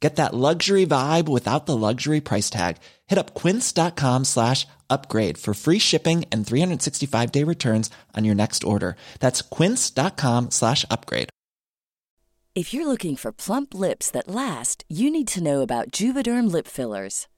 Get that luxury vibe without the luxury price tag. Hit up quince.com slash upgrade for free shipping and 365 day returns on your next order. That's quince.com slash upgrade. If you're looking for plump lips that last, you need to know about Juvederm lip fillers.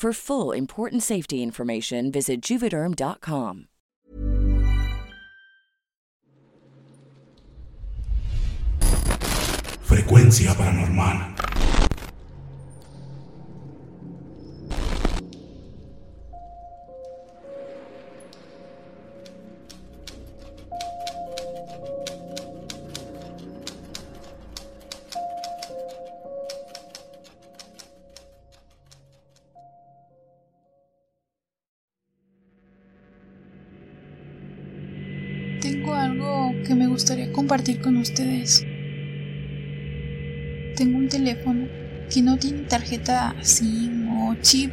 For full important safety information, visit juvederm.com. Frecuencia paranormal. Compartir con ustedes. Tengo un teléfono que no tiene tarjeta SIM o chip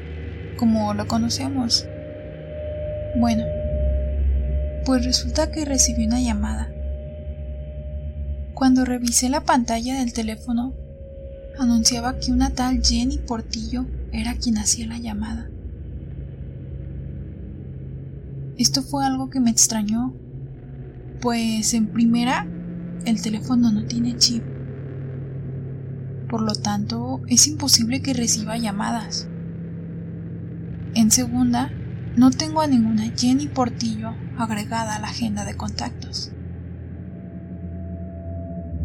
como lo conocemos. Bueno, pues resulta que recibí una llamada. Cuando revisé la pantalla del teléfono, anunciaba que una tal Jenny Portillo era quien hacía la llamada. Esto fue algo que me extrañó pues en primera, el teléfono no tiene chip. Por lo tanto, es imposible que reciba llamadas. En segunda, no tengo a ninguna Jenny Portillo agregada a la agenda de contactos.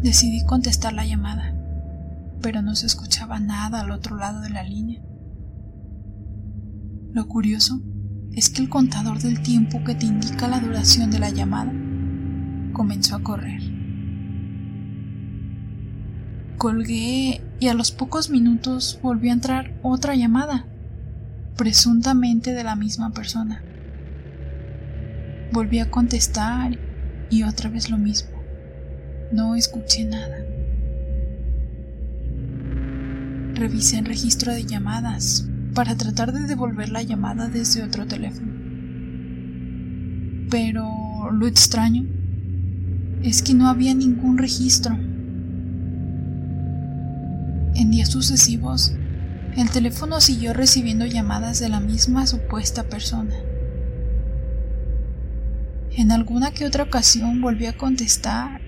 Decidí contestar la llamada, pero no se escuchaba nada al otro lado de la línea. Lo curioso es que el contador del tiempo que te indica la duración de la llamada comenzó a correr. Colgué y a los pocos minutos volvió a entrar otra llamada, presuntamente de la misma persona. Volví a contestar y otra vez lo mismo. No escuché nada. Revisé el registro de llamadas para tratar de devolver la llamada desde otro teléfono. Pero lo extraño es que no había ningún registro. En días sucesivos, el teléfono siguió recibiendo llamadas de la misma supuesta persona. En alguna que otra ocasión volví a contestar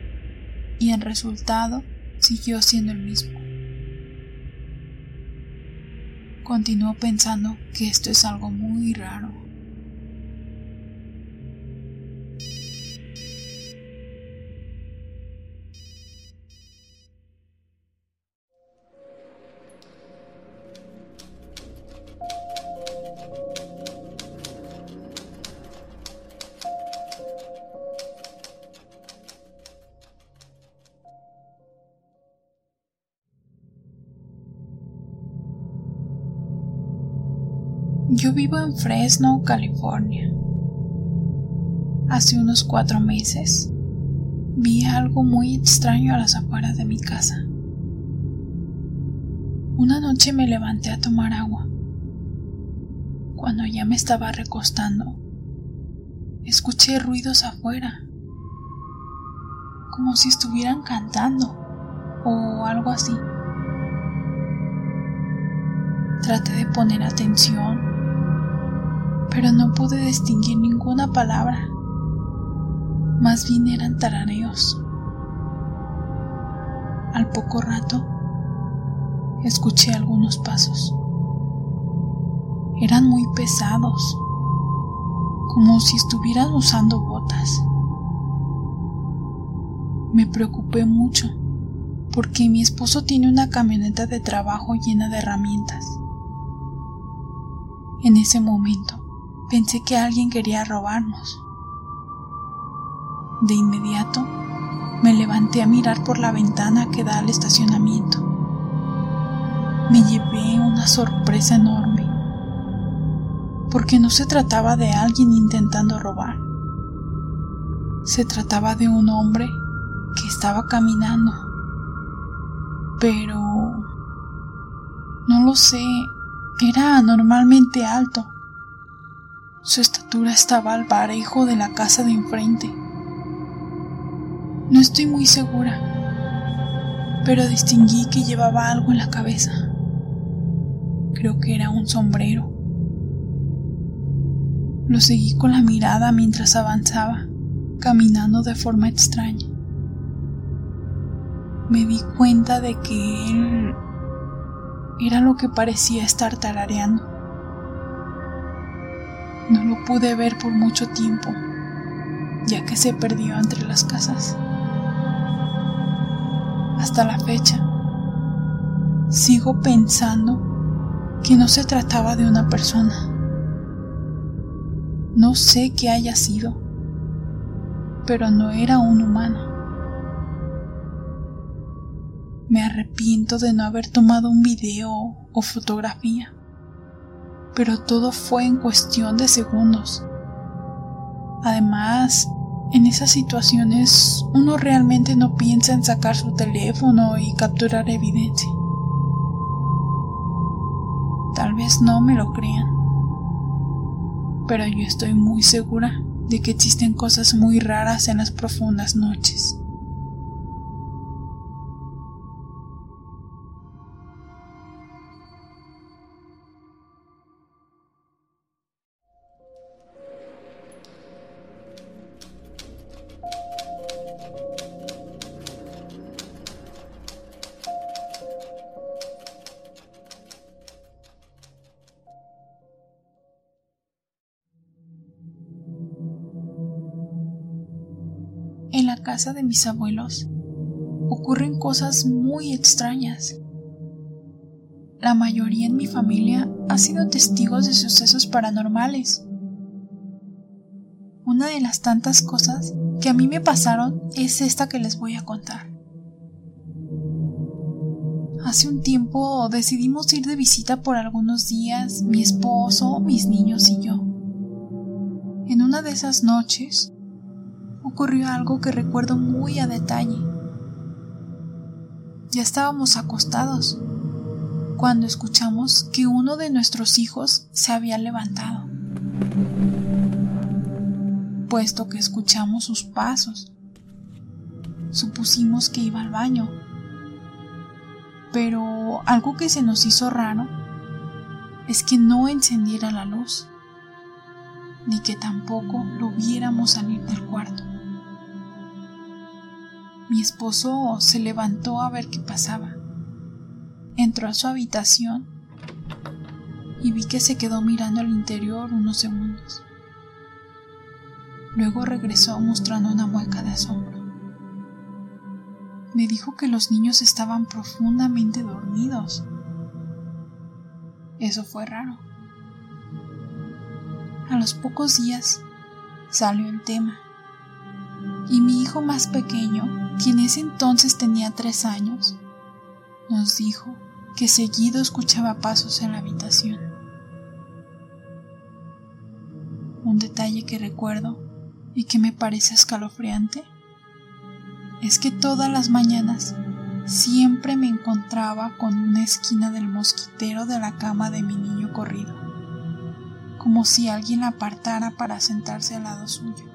y el resultado siguió siendo el mismo. Continuó pensando que esto es algo muy raro. Yo vivo en Fresno, California. Hace unos cuatro meses vi algo muy extraño a las afueras de mi casa. Una noche me levanté a tomar agua. Cuando ya me estaba recostando, escuché ruidos afuera, como si estuvieran cantando o algo así. Traté de poner atención, pero no pude distinguir ninguna palabra. Más bien eran tarareos. Al poco rato, escuché algunos pasos. Eran muy pesados, como si estuvieran usando botas. Me preocupé mucho porque mi esposo tiene una camioneta de trabajo llena de herramientas. En ese momento pensé que alguien quería robarnos. De inmediato me levanté a mirar por la ventana que da al estacionamiento. Me llevé una sorpresa enorme, porque no se trataba de alguien intentando robar. Se trataba de un hombre que estaba caminando. Pero... No lo sé, era anormalmente alto. Su estatura estaba al parejo de la casa de enfrente. No estoy muy segura, pero distinguí que llevaba algo en la cabeza. Creo que era un sombrero. Lo seguí con la mirada mientras avanzaba, caminando de forma extraña. Me di cuenta de que él era lo que parecía estar tarareando. No lo pude ver por mucho tiempo, ya que se perdió entre las casas. Hasta la fecha, sigo pensando que no se trataba de una persona. No sé qué haya sido, pero no era un humano. Me arrepiento de no haber tomado un video o fotografía, pero todo fue en cuestión de segundos. Además, en esas situaciones uno realmente no piensa en sacar su teléfono y capturar evidencia. Tal vez no me lo crean, pero yo estoy muy segura de que existen cosas muy raras en las profundas noches. Casa de mis abuelos ocurren cosas muy extrañas. La mayoría en mi familia ha sido testigos de sucesos paranormales. Una de las tantas cosas que a mí me pasaron es esta que les voy a contar. Hace un tiempo decidimos ir de visita por algunos días, mi esposo, mis niños y yo. En una de esas noches ocurrió algo que recuerdo muy a detalle. Ya estábamos acostados cuando escuchamos que uno de nuestros hijos se había levantado, puesto que escuchamos sus pasos. Supusimos que iba al baño, pero algo que se nos hizo raro es que no encendiera la luz, ni que tampoco lo viéramos salir del cuarto. Mi esposo se levantó a ver qué pasaba. Entró a su habitación y vi que se quedó mirando al interior unos segundos. Luego regresó mostrando una mueca de asombro. Me dijo que los niños estaban profundamente dormidos. Eso fue raro. A los pocos días salió el tema y mi hijo más pequeño quien ese entonces tenía tres años, nos dijo que seguido escuchaba pasos en la habitación. un detalle que recuerdo y que me parece escalofriante es que todas las mañanas siempre me encontraba con una esquina del mosquitero de la cama de mi niño corrido, como si alguien la apartara para sentarse al lado suyo.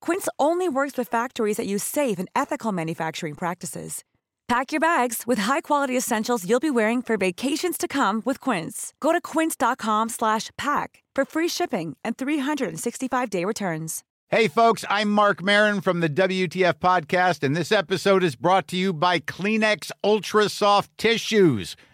Quince only works with factories that use safe and ethical manufacturing practices. Pack your bags with high-quality essentials you'll be wearing for vacations to come with Quince. Go to quince.com/pack for free shipping and 365-day returns. Hey, folks, I'm Mark Marin from the WTF Podcast, and this episode is brought to you by Kleenex Ultra Soft Tissues,